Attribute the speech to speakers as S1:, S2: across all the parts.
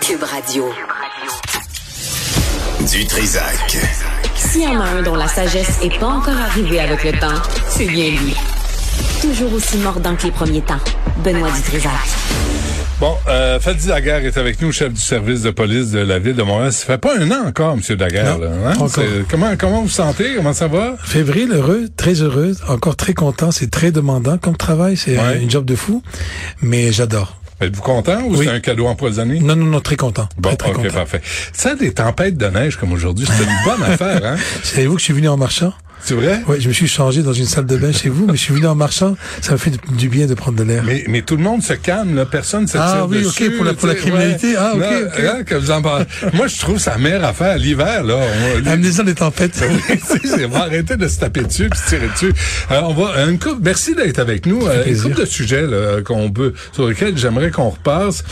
S1: Cube Radio.
S2: Du Trisac.
S1: S'il y en a un dont la sagesse n'est pas encore arrivée avec le temps, c'est bien lui. Toujours aussi mordant que les premiers temps. Benoît Dutrisac.
S3: Bon, euh, Fadi Daguerre est avec nous, chef du service de police de la ville de Montréal. Ça fait pas un an encore, Monsieur Daguerre.
S4: Non,
S3: là, hein? Comment comment vous sentez? Comment ça va?
S4: Février, heureux, très heureux, encore très content. C'est très demandant comme travail. C'est
S3: Ouais.
S4: euh, une job de fou, mais j'adore.
S3: Êtes-vous content ou
S4: Oui.
S3: c'est un cadeau empoisonné?
S4: Non, non, non, très content.
S3: Bon,
S4: très, très
S3: ok,
S4: content.
S3: parfait. Ça, des tempêtes de neige comme aujourd'hui, c'est une bonne affaire, hein?
S4: Savez-vous que je suis venu en marchant?
S3: C'est vrai?
S4: Oui, je me suis changé dans une salle de bain chez vous, mais je suis venu en marchant. Ça me fait du- bien de prendre de l'air.
S3: mais, mais tout le monde se calme, là. personne se
S4: Ah
S3: tire
S4: oui,
S3: dessus,
S4: ok, pour la- pour la criminalité. Ah, ok,
S3: Non,
S4: ok.
S3: hein, que vous en parlez. Moi, je trouve ça meilleure affaire l'hiver, là. On-
S4: Amenez-en des tempêtes.
S3: Oui, tu sais, on va arrêter de se taper dessus puis se tirer dessus. Alors, on va une couple, merci d'être avec nous. Euh, une couple de sujets là, qu'on peut sur lesquels j'aimerais qu'on repasse.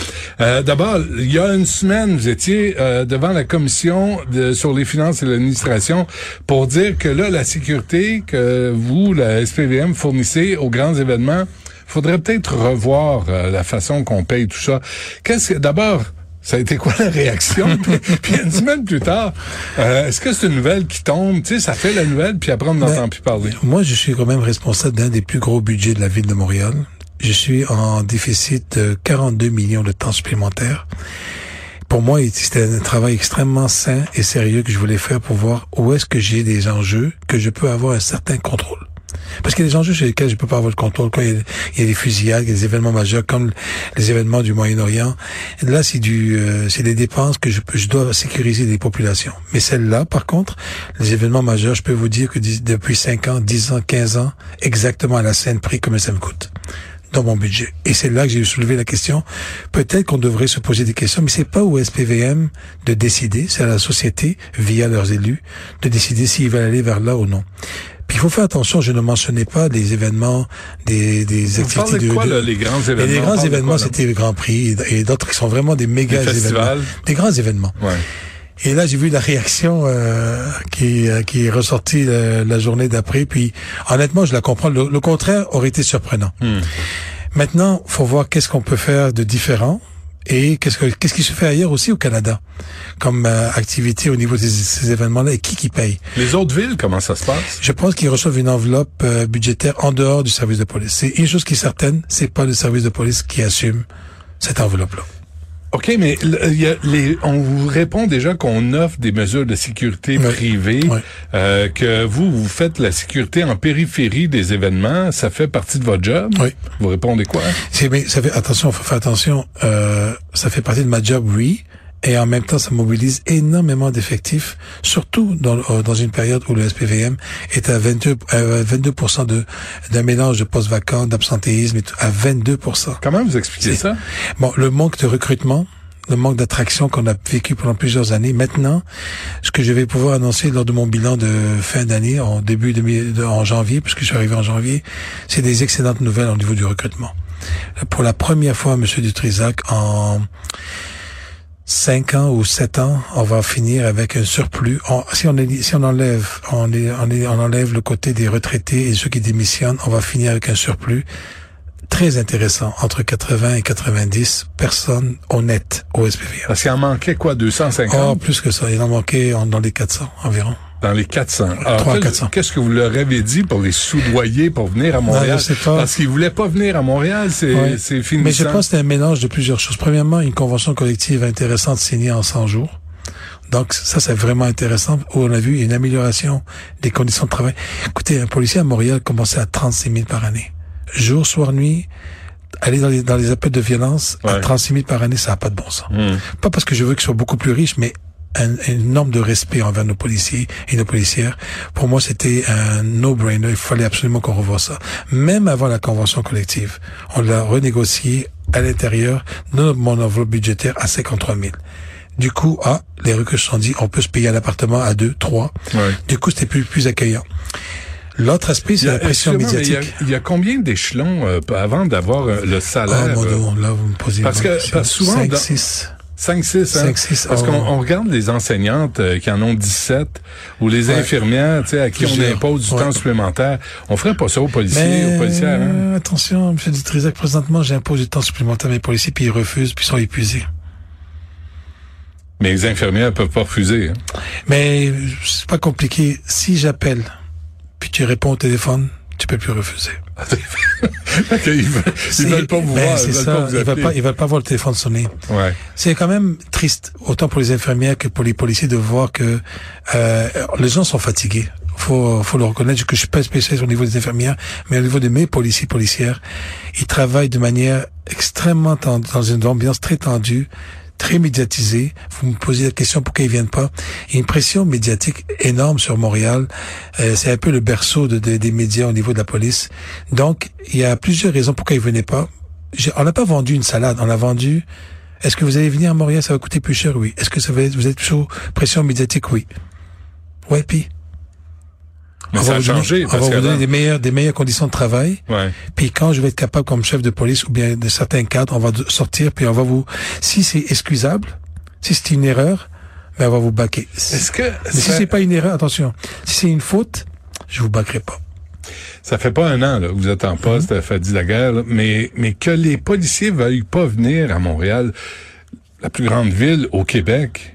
S3: Euh, D'abord, il y a une semaine, vous étiez euh, devant la commission de, sur les finances et l'administration pour dire que là, la sécurité que vous, la SPVM, fournissez aux grands événements, faudrait peut-être revoir euh, la façon qu'on paye tout ça. Qu'est-ce que d'abord ça a été quoi la réaction? puis, puis une semaine plus tard, euh, est-ce que c'est une nouvelle qui tombe? Tu sais, ça fait la nouvelle, puis après on n'entend
S4: Ben,
S3: plus parler.
S4: Moi, je suis quand même responsable d'un des plus gros budgets de la ville de Montréal. Je suis en déficit de 42 millions de temps supplémentaires. Pour moi, c'était un travail extrêmement sain et sérieux que je voulais faire pour voir où est-ce que j'ai des enjeux que je peux avoir un certain contrôle. Parce qu'il y a des enjeux sur lesquels je peux pas avoir le contrôle. Quand il y a, des fusillades, il y a des événements majeurs comme les événements du Moyen-Orient. Là, c'est du, euh, c'est des dépenses que je, je dois sécuriser des populations. Mais celles-là, par contre, les événements majeurs, je peux vous dire que depuis 5 ans, 10 ans, 15 ans, exactement à la scène prix, combien ça me coûte dans mon budget. Et c'est là que j'ai soulevé la question. Peut-être qu'on devrait se poser des questions, mais c'est pas au SPVM de décider, c'est à la société, via leurs élus, de décider s'ils veulent aller vers là ou non. Puis il faut faire attention, je ne mentionnais pas des événements, des, des activités
S3: parlez de quoi, là, les grands
S4: Et
S3: événements?
S4: les grands
S3: parle
S4: événements, c'était le Grand Prix et, et d'autres qui sont vraiment des méga
S3: Des
S4: événements. Des grands événements.
S3: Ouais.
S4: Et là, j'ai vu la réaction euh, qui, euh, qui est ressortie euh, la journée d'après. Puis, honnêtement, je la comprends. Le, le contraire aurait été surprenant.
S3: Hmm.
S4: Maintenant, faut voir qu'est-ce qu'on peut faire de différent et qu'est-ce que qu'est-ce qui se fait ailleurs aussi au Canada comme euh, activité au niveau de ces, ces événements-là et qui qui paye.
S3: Les autres villes, comment ça se passe?
S4: Je pense qu'ils reçoivent une enveloppe euh, budgétaire en dehors du service de police. C'est une chose qui est certaine, c'est pas le service de police qui assume cette enveloppe-là.
S3: OK, mais il y a les, on vous répond déjà qu'on offre des mesures de sécurité
S4: Ouais.
S3: privées,
S4: Ouais.
S3: euh, que vous, vous faites la sécurité en périphérie des événements. Ça fait partie de votre job?
S4: Oui.
S3: Vous répondez quoi?
S4: C'est, mais ça fait attention, faut faire attention. Euh, ça fait partie de ma job, oui. Et en même temps, ça mobilise énormément d'effectifs, surtout dans, euh, dans une période où le SPVM est à 22, euh, 22% de, d'un mélange de postes vacants, d'absentéisme, et tout, à 22%.
S3: Comment vous expliquez ça?
S4: Bon, le manque de recrutement, le manque d'attraction qu'on a vécu pendant plusieurs années. Maintenant, ce que je vais pouvoir annoncer lors de mon bilan de fin d'année, en début de, de- en janvier, puisque je suis arrivé en janvier, c'est des excellentes nouvelles au niveau du recrutement. Pour la première fois, Monsieur Dutrisac, en cinq ans ou sept ans, on va finir avec un surplus. On- si on est- si on enlève, on, est- on, est- on enlève le côté des retraités et ceux qui démissionnent, on va finir avec un surplus très intéressant, entre 80 et 90 personnes honnêtes au SPVM.
S3: Parce qu'il en manquait quoi, 250
S4: Oh, plus que ça, il en manquait en- dans les 400 environ.
S3: Dans les 400. Alors,
S4: 300,
S3: qu'est-
S4: 400.
S3: Qu'est-ce que vous leur avez dit pour les soudoyer pour venir à Montréal?
S4: je sais pas.
S3: Parce qu'ils voulaient pas venir à Montréal, c'est
S4: Ouais.
S3: c'est fini.
S4: Mais je pense que c'est un mélange de plusieurs choses. Premièrement, une convention collective intéressante signée en 100 jours. Donc ça, c'est vraiment intéressant. Où on a vu une amélioration des conditions de travail. Écoutez, un policier à Montréal commençait à 36 000 par année. Jour, soir, nuit, aller dans les, dans les appels de violence à
S3: Ouais.
S4: 36 000 par année, ça n'a pas de bon sens.
S3: Hmm.
S4: Pas parce que je veux qu'ils soient beaucoup plus riches, mais un, un norme de respect envers nos policiers et nos policières. Pour moi, c'était un no-brainer. Il fallait absolument qu'on revoie ça. Même avant la convention collective, on l'a renégocié à l'intérieur de mon enveloppe budgétaire à 53 000. Du coup, ah, les rues que se sont dit, on peut se payer un appartement à deux, trois.
S3: Ouais.
S4: Du coup, c'était plus, plus accueillant. L'autre aspect, c'est la pression
S3: médiatique. Il y, y, a, combien d'échelons euh, avant d'avoir euh, le salaire?
S4: Oh, mon
S3: euh,
S4: nom, là, vous me posez
S3: parce que, parce souvent,
S4: 5,
S3: dans, 6. 5-6,
S4: hein? 5-6.
S3: Parce
S4: oh.
S3: qu'on on regarde les enseignantes euh, qui en ont 17 ou les infirmières, tu sais, à qui on impose du temps supplémentaire. On ferait pas ça aux policiers, aux policières, hein?
S4: Euh, attention, M. Dutrisac, présentement, j'impose du temps supplémentaire à mes policiers, puis ils refusent, puis ils sont épuisés.
S3: Mais les infirmières peuvent pas refuser. Hein?
S4: Mais c'est pas compliqué. Si j'appelle, puis tu réponds au téléphone, tu peux plus refuser.
S3: ils, veulent, veulent pas vous
S4: ben,
S3: voir.
S4: C'est
S3: Ils veulent
S4: ça.
S3: pas vous
S4: Ils veulent
S3: appeler.
S4: pas, ils veulent pas voir le téléphone sonner.
S3: Ouais.
S4: C'est quand même triste, autant pour les infirmières que pour les policiers, de voir que euh, les gens sont fatigués. Faut, faut le reconnaître que je suis pas spécialiste au niveau des infirmières, mais au niveau de mes policiers policières, ils travaillent de manière extrêmement tendue, dans une ambiance très tendue, très médiatisée. Vous me posez la question pourquoi ils viennent pas. Il y a une pression médiatique énorme sur Montréal. Euh, c'est un peu le berceau de, de- des médias au niveau de la police. Donc, il y a plusieurs raisons pourquoi ils venaient pas. On n'a pas vendu une salade, on a vendu est-ce que vous allez venir à Montréal, ça va coûter plus cher, oui. Est-ce que ça va être, vous êtes sous pression médiatique, oui. Ouais, puis.
S3: Mais
S4: on
S3: ça
S4: va
S3: a
S4: vous donner-
S3: changé.
S4: on va vous donner des meilleures, des meilleures conditions de travail.
S3: Ouais.
S4: Puis quand je vais être capable comme chef de police ou bien de certains cadres, on va sortir puis on va vous, si c'est excusable, si c'est une erreur, ben on va vous baquer.
S3: Est-ce que
S4: Mais si c'est pas une erreur, attention. Si c'est une faute, je vous baquerai pas.
S3: ça fait pas un an là, que vous êtes en poste
S4: Mhm.
S3: à Fadi Laguerre, là, mais mais que les policiers veuillent pas venir à Montréal, la plus grande ville au Québec.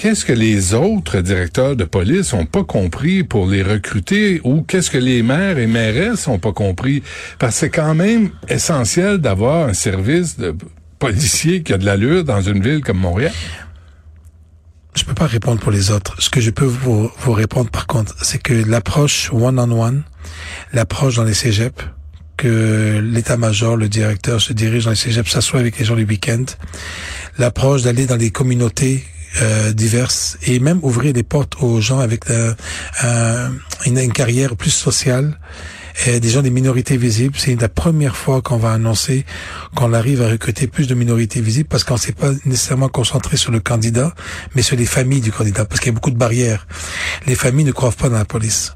S3: Qu'est-ce que les autres directeurs de police ont pas compris pour les recruter ou qu'est-ce que les maires et mairesses ont pas compris? Parce que c'est quand même essentiel d'avoir un service de policier qui a de l'allure dans une ville comme Montréal.
S4: Je peux pas répondre pour les autres. Ce que je peux vous, vous répondre par contre, c'est que l'approche one-on-one, l'approche dans les cégeps, que l'état-major, le directeur se dirige dans les cégeps, s'assoit avec les gens le week-end, l'approche d'aller dans les communautés euh, diverses et même ouvrir des portes aux gens avec euh, un- une, une carrière plus sociale, et des gens des minorités visibles. C'est la première fois qu'on va annoncer qu'on arrive à recruter plus de minorités visibles parce qu'on s'est pas nécessairement concentré sur le candidat, mais sur les familles du candidat, parce qu'il y a beaucoup de barrières. Les familles ne croient pas dans la police.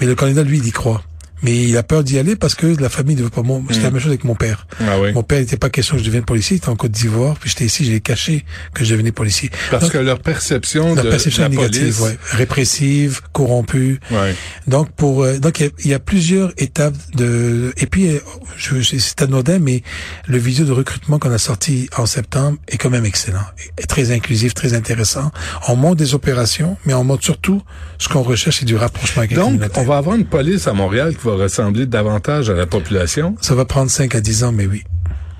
S4: Mais le candidat, lui, il y croit. Mais il a peur d'y aller parce que la famille ne veut pas. Mon, C'était la même chose avec mon père.
S3: Ah oui.
S4: Mon père, n'était pas question que je devienne policier, il était en Côte d'Ivoire, puis j'étais ici, j'ai caché que je devenais policier.
S3: Parce
S4: Donc,
S3: que leur perception
S4: la
S3: de
S4: perception
S3: la
S4: négative,
S3: police,
S4: ouais. répressive, corrompue.
S3: ouais.
S4: Donc pour euh, donc il y a- il y, a plusieurs étapes de et puis euh, je, je- c'est anodin mais le vidéo de recrutement qu'on a sorti en septembre est quand même excellent, est très inclusif, très intéressant. On montre des opérations, mais on montre surtout ce qu'on recherche c'est du rapprochement avec
S3: Donc, on va avoir une police à Montréal qui va ressembler davantage à la population,
S4: Ça va prendre 5 à 10 ans, mais oui.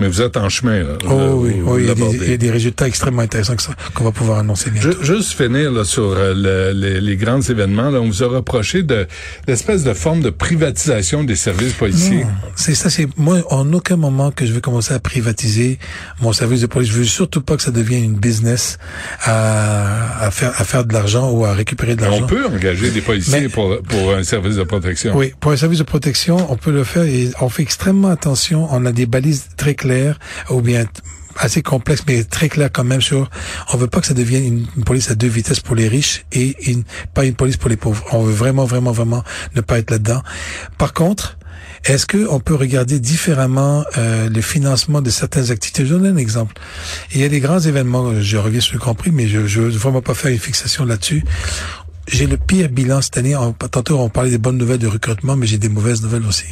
S3: Mais vous êtes en chemin. Là,
S4: Oh oui, oui, il y, a des,
S3: l'abordez.
S4: il y a des résultats extrêmement intéressants qu'on va pouvoir annoncer bientôt.
S3: Ju- Juste finir là, sur euh, le- les, les grands événements, là, on vous a reproché de l'espèce de forme de privatisation des services policiers.
S4: C'est ça, c'est moi en aucun moment que je veux commencer à privatiser mon service de police. Je veux surtout pas que ça devienne une business à, à faire à faire de l'argent ou à récupérer de l'argent.
S3: On peut engager des policiers
S4: Mais-
S3: pour, pour un service de protection.
S4: Oui, pour un service de protection, on peut le faire et on fait extrêmement attention. On a des balises très claires ou bien assez complexes, mais très claires quand même sur. On veut pas que ça devienne une, une police à deux vitesses pour les riches et une, pas une police pour les pauvres. On veut vraiment, vraiment, vraiment ne pas être là-dedans. Par contre. Est-ce que on peut regarder différemment euh, le financement de certaines activités? Je donne un exemple. Il y a des grands événements, je reviens sur le Prix, mais je je veux vraiment pas faire une fixation là-dessus. J'ai le pire bilan cette année. Tantôt, on parlait des bonnes nouvelles de recrutement, mais j'ai des mauvaises nouvelles aussi.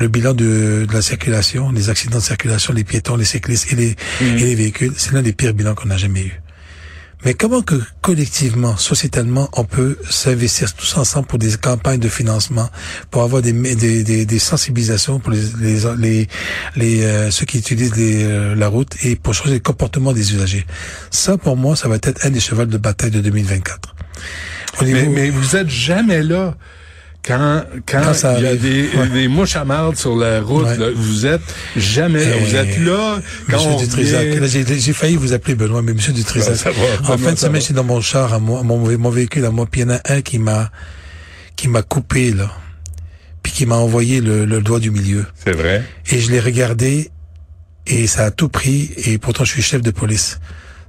S4: Le bilan de, de la circulation, les accidents de circulation, les piétons, les cyclistes et les, et les véhicules, c'est l'un des pires bilans qu'on a jamais eu. Mais comment que collectivement, sociétalement, on peut s'investir tous ensemble pour des campagnes de financement, pour avoir des, des, des, des sensibilisations pour les, les, les, les, euh, ceux qui utilisent les, euh, la route et pour changer le comportement des usagers. Ça, pour moi, ça va être un des chevals de bataille de 2024.
S3: Mais, mais vous êtes jamais là. Quand, quand,
S4: Quand ça
S3: il y a des,
S4: Ouais.
S3: des mouches à marde sur la route,
S4: Ouais.
S3: là, vous êtes jamais là. Vous êtes là quand
S4: Dutrisac. J'ai j'ai failli vous appeler Benoît, mais Monsieur Dutrisac.
S3: Ben, va,
S4: en fin de semaine, j'étais dans mon char, à moi, mon, mon véhicule à moi, puis il y en a un qui m'a qui m'a coupé là, puis qui m'a envoyé le, le doigt du milieu.
S3: C'est vrai.
S4: Et je l'ai regardé et ça a tout pris. Et pourtant, je suis chef de police.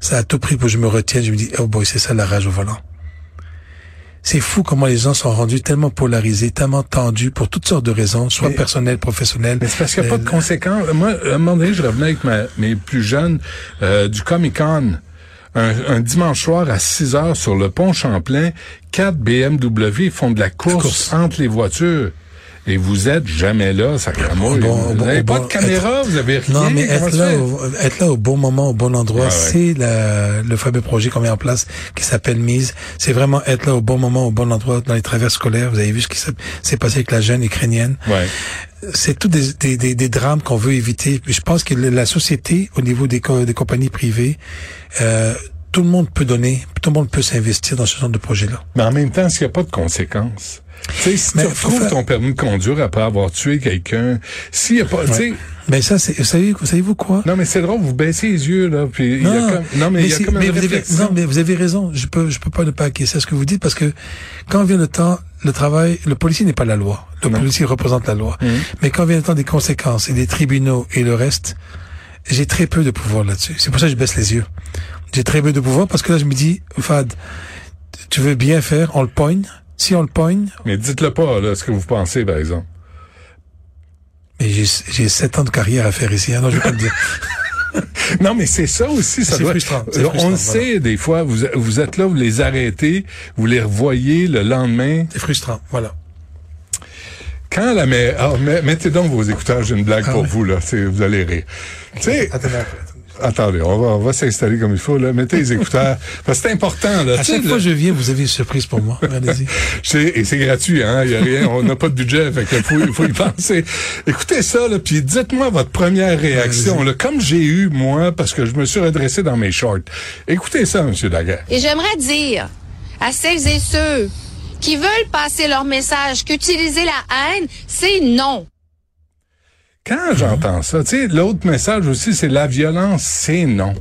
S4: Ça a tout pris pour que je me retienne. Je me dis, oh boy, c'est ça la rage au volant. C'est fou comment les gens sont rendus tellement polarisés, tellement tendus pour toutes sortes de raisons, soit
S3: Mais-
S4: personnelles, professionnelles.
S3: Mais c'est parce qu'il n'y a pas de
S4: Euh,
S3: conséquences. Moi, à un moment donné, je revenais avec ma, mes plus jeunes euh, du Comic-Con. Un, un dimanche soir à 6 heures sur le pont Champlain, quatre BMW font de la course,
S4: course.
S3: entre les voitures. Et vous êtes jamais là, sacrément.
S4: Bon,
S3: vous
S4: bon,
S3: n'avez pas
S4: bon,
S3: de caméra, vous avez rien.
S4: Non, mais être
S3: ça
S4: là, au, être là au bon moment, au bon endroit,
S3: Ah
S4: c'est le fameux projet qu'on met en place qui s'appelle Mise. C'est vraiment être là au bon moment, au bon endroit dans les travers scolaires. Vous avez vu ce qui s'est- passé avec la jeune ukrainienne.
S3: Ouais.
S4: C'est tout des, des, des, des drames qu'on veut éviter. Je pense que la société, au niveau des, co- des compagnies privées, euh, tout le monde peut donner, tout le monde peut s'investir dans ce genre de projet-là.
S3: Mais en même temps, s'il n'y a pas de conséquences? Tu sais, si
S4: Mais
S3: tu retrouves
S4: faire-
S3: ton permis de conduire après avoir tué quelqu'un, s'il n'y a pas, tu sais,
S4: Mais ça, c'est, savez, savez-vous quoi?
S3: non, mais c'est drôle, vous baissez les yeux, là, puis il y a comme, non, mais il y a comme une
S4: mais vous avez, non, mais vous avez raison. Je peux, je peux pas ne pas acquiescer à ce que vous dites parce que quand vient le temps, le travail, le policier n'est pas la loi. Le
S3: Non.
S4: policier représente la loi.
S3: Mhm.
S4: Mais quand vient le temps des conséquences et des tribunaux et le reste, j'ai très peu de pouvoir là-dessus. C'est pour ça que je baisse les yeux. J'ai très peu de pouvoir parce que là, je me dis, Fad, tu veux bien faire, on le poigne. Si on le poigne,
S3: Mais dites-le pas, là, ce que vous pensez, par exemple.
S4: mais j'ai, sept ans de carrière à faire ici. hein, non, je vais pas le dire.
S3: Non, mais c'est ça aussi, ça
S4: C'est
S3: doit...
S4: frustrant, c'est
S3: On
S4: frustrant,
S3: le
S4: voilà.
S3: sait, des fois, vous, vous êtes là, vous les arrêtez, vous les revoyez le lendemain.
S4: C'est frustrant. Voilà.
S3: Quand la mais ah, mettez donc vos écouteurs, j'ai une blague
S4: Ah
S3: pour vous, là, vous allez rire. Tu sais,
S4: Attendez,
S3: on va, on va s'installer comme il faut, là, mettez les écouteurs, parce que c'est important, là.
S4: À chaque fois que je viens, vous avez une surprise pour moi. Allez-y.
S3: C'est- et c'est gratuit, hein. Il y a rien, on n'a pas de budget, fait qu'il faut, il faut y penser. Écoutez ça, là, puis dites-moi votre première réaction, là, comme j'ai eu, moi, parce que je me suis redressé dans mes shorts. Écoutez ça, Monsieur Daguerre.
S2: Et j'aimerais dire à celles et ceux qui veulent passer leur message qu'utiliser la haine, c'est non.
S3: Quand j'entends ça, tu sais, l'autre message aussi, c'est la violence, c'est non.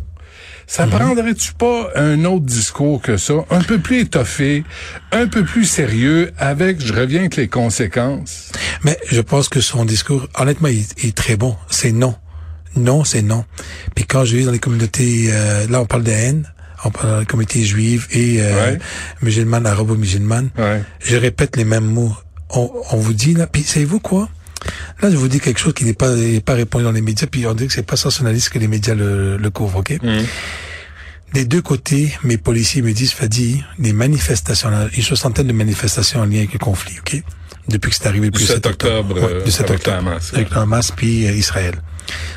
S3: Ça
S4: Mhm.
S3: prendrait-tu pas un autre discours que ça, un peu plus étoffé, un peu plus sérieux, avec, je reviens avec les conséquences?
S4: Mais je pense que son discours, honnêtement, il, il est très bon. C'est non. Non, c'est non. Puis quand je vais dans les communautés, euh, là on parle de haine, on parle dans les communautés juives et euh,
S3: Ouais.
S4: musulmanes, arabo-musulmanes,
S3: Ouais.
S4: je répète les mêmes mots. On, on vous dit là, puis savez-vous quoi? Là, je vous dis quelque chose qui n'est pas pas répondu dans les médias, puis on dit que c'est pas sensationnaliste que les médias le, le couvrent, ok?
S3: Mhm.
S4: Des deux côtés, mes policiers me disent, Fadi, des manifestations, une soixantaine de manifestations en lien avec le conflit, ok? Depuis que c'est arrivé depuis
S3: 7 octobre,
S4: Ouais,
S3: euh,
S4: du 7
S3: avec
S4: octobre.
S3: Hamas, ouais.
S4: Avec le Hamas puis euh, Israël.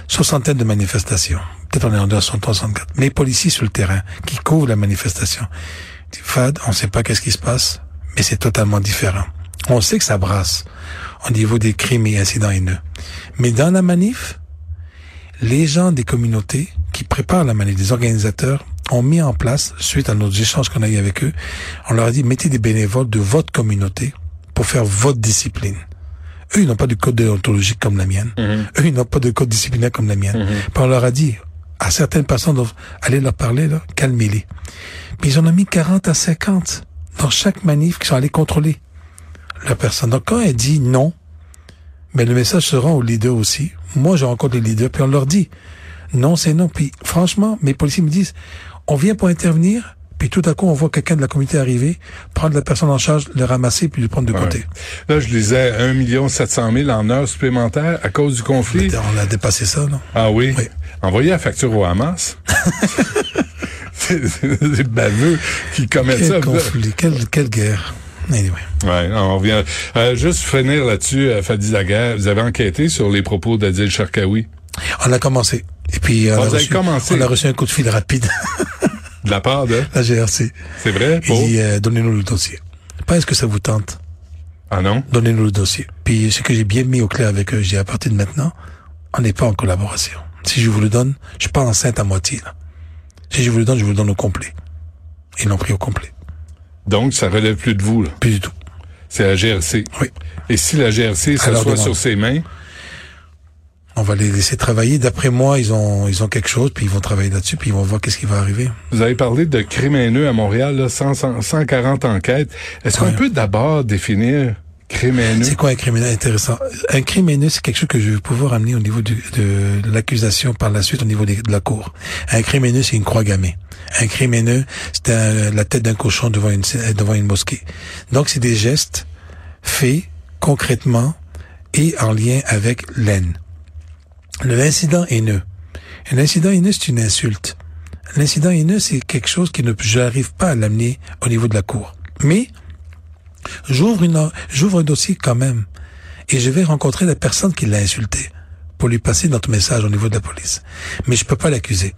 S4: Soixantaine de manifestations. Peut-être on est en 64. Les policiers sur le terrain qui couvrent la manifestation. Fad, on sait pas qu'est-ce qui se passe, mais c'est totalement différent. On sait que ça brasse au niveau des crimes et incidents haineux. Mais dans la manif, les gens des communautés qui préparent la manif, les organisateurs, ont mis en place, suite à nos échanges qu'on a eu avec eux, on leur a dit, mettez des bénévoles de votre communauté pour faire votre discipline. Eux, ils n'ont pas de code déontologique comme la mienne.
S3: Mhm.
S4: Eux, ils n'ont pas de code disciplinaire comme la mienne. Puis on leur a dit, à certaines personnes, allez leur parler, là, calmez-les. Puis ils en ont mis 40 à 50 dans chaque manif qui sont allés contrôler la personne. Donc quand elle dit non, mais le message se rend aux leaders aussi. Moi, je rencontre les leaders, puis on leur dit non, c'est non. Puis franchement, mes policiers me disent, on vient pour intervenir, puis tout à coup, on voit quelqu'un de la communauté arriver, prendre la personne en charge, le ramasser, puis le prendre de
S3: Ouais.
S4: côté.
S3: Là, je lisais 1 700 000 en heures supplémentaires à cause du conflit.
S4: On a dépassé ça, non?
S3: Ah oui?
S4: Oui.
S3: Envoyez la facture au Hamas. c'est baveux qui commettent ça.
S4: Quel conflit, quelle, quelle guerre. Anyway.
S3: Ouais, on revient. Euh, juste finir là-dessus, euh, Fadi Daguerre, vous avez enquêté sur les propos d'Adil Sharkawi?
S4: On a commencé. Et puis, on, a reçu, on a reçu un coup de fil rapide,
S3: de la part de...
S4: la GRC.
S3: C'est vrai?
S4: Il dit, euh, donnez-nous le dossier. Pas est-ce que ça vous tente?
S3: Ah non?
S4: Donnez-nous le dossier. Puis, ce que j'ai bien mis au clair avec eux, j'ai à partir de maintenant, on n'est pas en collaboration. Si je vous le donne, je suis pas enceinte à moitié, là. Si je vous le donne, je vous le donne au complet. Ils l'ont pris au complet.
S3: Donc, ça relève plus de vous, là.
S4: Plus du tout.
S3: C'est la GRC.
S4: Oui.
S3: Et si la GRC s'assoit sur ses mains,
S4: On va les laisser travailler. D'après moi, ils ont, ils ont quelque chose, puis ils vont travailler là-dessus, puis ils vont voir qu'est-ce qui va arriver.
S3: vous avez parlé de crimes haineux à Montréal, là, 100, 100, 140 enquêtes. Est-ce qu'on peut d'abord définir crime haineux?
S4: C'est quoi un criminel intéressant? Un criminel, c'est quelque chose que je vais pouvoir amener au niveau de l'accusation par la suite, au niveau de la cour. Un criminel, c'est une croix gammée. Un criminel, c'est un- la tête d'un cochon devant une, devant une mosquée. Donc, c'est des gestes faits concrètement et en lien avec l'aine. L'incident haineux. Un incident haineux, c'est une insulte. L'incident haineux, c'est quelque chose qui ne, j'arrive pas à l'amener au niveau de la cour. Mais, j'ouvre une, j'ouvre un dossier quand même. et je vais rencontrer la personne qui l'a insulté pour lui passer notre message au niveau de la police. Mais je peux pas l'accuser.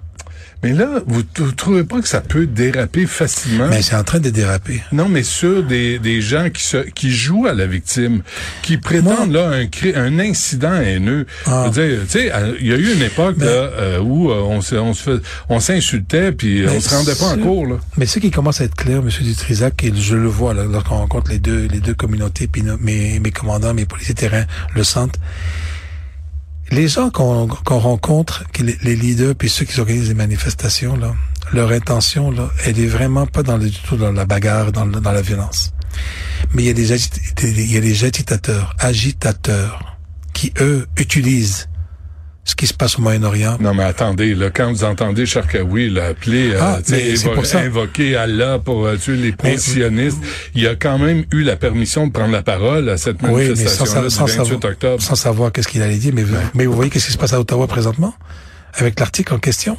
S3: Mais là, vous ne trouvez pas que ça peut déraper facilement?
S4: Mais c'est en train de déraper.
S3: Non, mais sur des, des gens qui se, qui jouent à la victime, qui prétendent là un, un incident haineux. Ah. Je veux dire, tu sais, il y a eu une époque là, euh, où euh, on se, on se on s'insultait puis on se rendait pas en cours là.
S4: Mais ce qui commence à être clair, Monsieur Dutrisac, et je le vois là, lorsqu'on rencontre les deux les deux communautés, puis mes mes commandants, mes policiers terrain le sentent les gens qu'on rencontre, les, leaders puis ceux qui organisent les manifestations, là, leur intention, là, elle est vraiment pas dans le, du tout dans la bagarre, dans, dans la violence. Mais il y a des agitateurs, agitateurs, qui eux utilisent ce qui se passe au Moyen-Orient.
S3: Non, mais attendez, là, quand vous entendez Sharkawi l'appeler, euh, ah, invoquer Allah pour euh, tuer les pensionnistes, il a quand même eu la permission de prendre la parole à cette manifestation oui, mais sans, du 28 octobre.
S4: Sans savoir qu'est-ce qu'il allait dire, mais, mais vous voyez qu'est-ce qui se passe à Ottawa présentement avec l'article en question?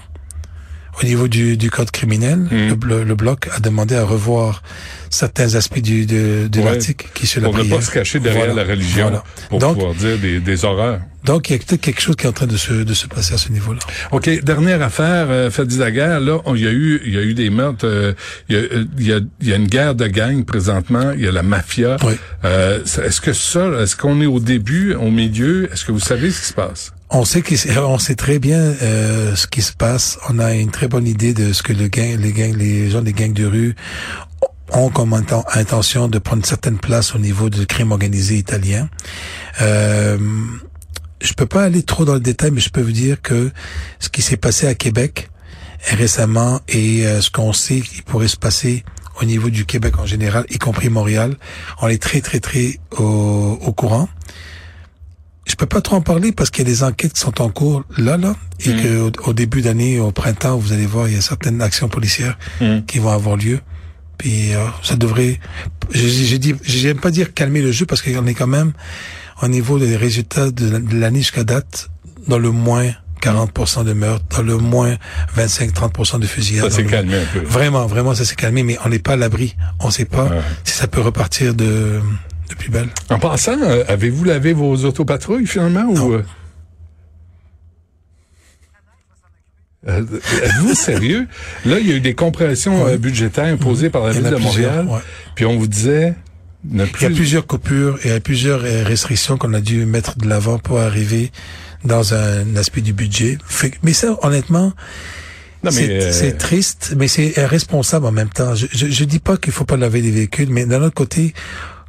S4: Au niveau du, du code criminel, hmm. le, bloc a demandé à revoir certains aspects du, de, de l'article qui se la
S3: Pour ne pas se cacher derrière la religion, pour pouvoir dire des, des horreurs.
S4: Donc, il y a peut-être quelque chose qui est en train de se, de se passer à ce niveau-là.
S3: OK. Dernière affaire, euh, Fadi Zaguerre, là, il y a eu, il y a eu des meurtres, euh, il, y a, il, y a, il y a une guerre de gangs présentement, il y a la mafia.
S4: Oui.
S3: Euh, est-ce que ça, est-ce qu'on est au début, au milieu? Est-ce que vous savez ce qui se passe?
S4: On sait on sait très bien euh, ce qui se passe. On a une très bonne idée de ce que les gangs, gens des gangs de rue ont comme intention de prendre une certaine place au niveau du crime organisé italien. Euh, je peux pas aller trop dans le détail, mais je peux vous dire que ce qui s'est passé à Québec récemment et euh, ce qu'on sait qui pourrait se passer au niveau du Québec en général, y compris Montréal, on est très très très au courant. Je peux pas trop en parler parce qu'il y a des enquêtes qui sont en cours là, là, et mm. que au, début d'année, au printemps, vous allez voir, il y a certaines actions policières mm. qui vont avoir lieu. Puis euh, ça devrait, j'ai dit, j'aime pas dire calmer le jeu parce qu'on est quand même au niveau des résultats de l'année jusqu'à date dans le moins 40% de meurtres, dans le moins 25-30% de fusillades.
S3: Ça s'est calmé un peu.
S4: Vraiment, vraiment, ça s'est calmé, mais on n'est pas à l'abri. On ne sait pas si ça peut repartir de, plus belle.
S3: En passant, euh, avez-vous lavé vos autopatrouilles finalement ou euh? Euh, Êtes-vous sérieux? Là, il y a eu des compressions budgétaires imposées par la Ville de Montréal. Puis on vous disait...
S4: Il y a plusieurs coupures et il y a plusieurs restrictions qu'on a dû mettre de l'avant pour arriver dans un aspect du budget. mais ça, honnêtement, c'est triste, mais c'est responsable en même temps. Je, je, je dis pas qu'il faut pas laver des véhicules, mais d'un autre côté,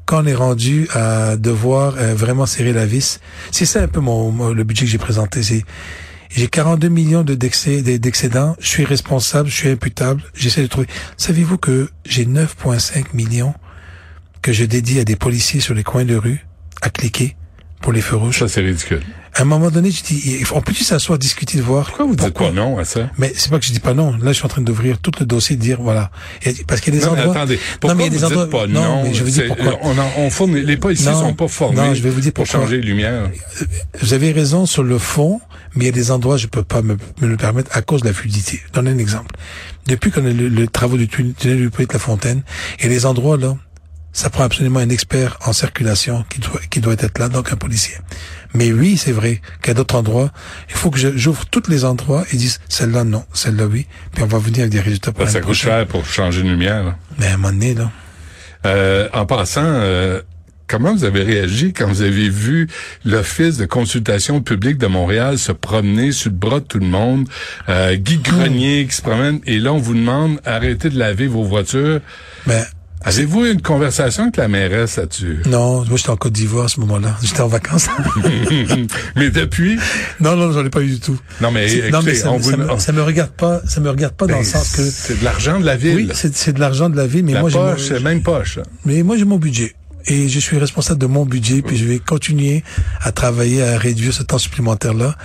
S4: quand on est rendu à devoir euh, vraiment serrer la vis, c'est ça un peu mon, le budget que j'ai présenté. C'est j'ai 42 millions de d'excédents, je suis responsable, je suis imputable, j'essaie de trouver. Savez-vous que j'ai 9,5 millions que je dédie à des policiers sur les coins de rue à cliquer pour les feux rouges?
S3: Ça, c'est ridicule.
S4: À un moment donné, je dis, on peut-tu s'asseoir, discuter, de voir.
S3: Pourquoi vous dites pas non à ça?
S4: Mais c'est pas que je dis pas non. Là, je suis en train d'ouvrir tout le dossier, de dire, voilà. parce qu'il y a des endroits.
S3: Mais attendez, pourquoi non, mais il y a des endroits... pas non? mais je vous dis pourquoi. On, on forme, les policiers ne sont pas formés non, je vais vous dire pour changer les lumières.
S4: Vous avez raison sur le fond, mais il y a des endroits, je peux pas me, le permettre à cause de la fluidité. Donne un exemple. Depuis qu'on a le, le travaux du tunnel du de La Fontaine, il y a des endroits, là, ça prend absolument un expert en circulation qui doit, qui doit être là, donc un policier. Mais oui, c'est vrai qu'à d'autres endroits, il faut que j'ouvre tous les endroits et dise celle-là non, celle-là oui, puis on va venir avec des résultats
S3: pour Ça coûte cher pour changer une lumière. Là.
S4: Mais à un moment donné, là.
S3: Euh, en passant, euh, comment vous avez réagi quand vous avez vu l'Office de consultation publique de Montréal se promener sur le bras de tout le monde, euh, Guy Grenier qui se promène, et là on vous demande arrêtez de laver vos voitures.
S4: Ben,
S3: Avez-vous une conversation avec la mairesse là-dessus?
S4: Non, moi j'étais en Côte d'Ivoire à ce moment-là. J'étais en vacances.
S3: mais depuis?
S4: Non, non, j'en ai pas eu du tout.
S3: Non, mais, écoutez,
S4: non, mais ça, on ça, me, ça, me, regarde pas. Ça me regarde pas dans le ben, sens que
S3: c'est de l'argent de la ville.
S4: Oui, c'est de l'argent de la ville, mais
S3: la
S4: moi
S3: poche, c'est même poche.
S4: Mais moi j'ai mon budget et je suis responsable de mon budget, puis je vais continuer à travailler à réduire ce temps supplémentaire-là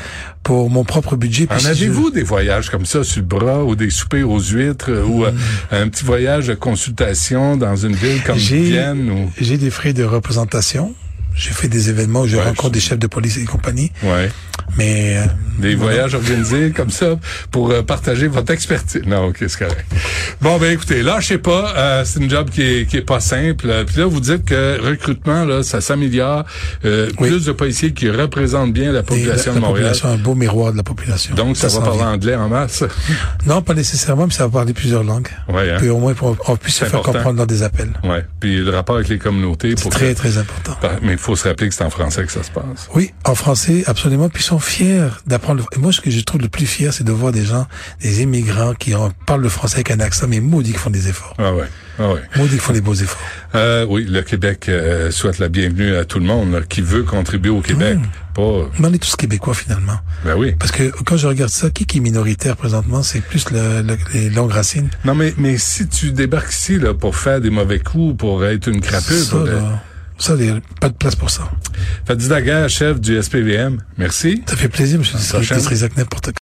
S4: pour mon propre budget.
S3: En avez-vous des voyages comme ça sur le bras ou des soupers aux huîtres ou euh, un petit voyage de consultation dans une ville comme Vienne? Ou...
S4: J'ai des frais de représentation. J'ai fait des événements où je rencontre des chefs de police et compagnie.
S3: Ouais.
S4: Mais euh,
S3: des voyages organisés comme ça pour euh, partager votre expertise. Non, ok, c'est correct. Bon, ben écoutez, lâchez pas. Euh, c'est une job qui est, qui est pas simple. Puis là, vous dites que recrutement, là, ça s'améliore. Euh,
S4: Oui.
S3: Plus de policiers qui représentent bien la population
S4: la,
S3: de
S4: la
S3: Montréal.
S4: population, un beau miroir de la population.
S3: Donc, ça, va
S4: s'en
S3: parler
S4: vient.
S3: anglais en masse.
S4: Non, pas nécessairement, mais ça va parler plusieurs langues.
S3: Ouais, hein.
S4: Puis au moins, on puisse se faire comprendre dans des appels.
S3: Ouais. Puis le rapport avec les communautés.
S4: C'est
S3: pour
S4: très,
S3: que-
S4: très important.
S3: Mais faut se rappeler que c'est en français que ça se passe.
S4: Oui, en français, absolument. Puis ils sont fiers d'apprendre. le- moi, ce que je trouve le plus fier, c'est de voir des gens, des immigrants qui en parlent le français avec un accent, mais maudit qui font des efforts.
S3: Ah ouais. Ah ouais.
S4: Maudit qui font des beaux efforts.
S3: Euh, oui, le Québec euh, souhaite la bienvenue à tout le monde là, qui veut contribuer au Québec.
S4: Mmh.
S3: Pas.
S4: Mais on est tous québécois, finalement.
S3: Ben oui.
S4: Parce que quand je regarde ça, qui qui est minoritaire présentement, c'est plus le- le- les longues racines.
S3: Non, mais mais si tu débarques ici là pour faire des mauvais coups, pour être une crapule,
S4: Ça,
S3: pour-
S4: là, ça, il y a pas de place pour ça.
S3: Fadi Daguerre, chef du SPVM. Merci.
S4: Ça fait plaisir, monsieur
S3: prochaine.
S4: Trisac, n'importe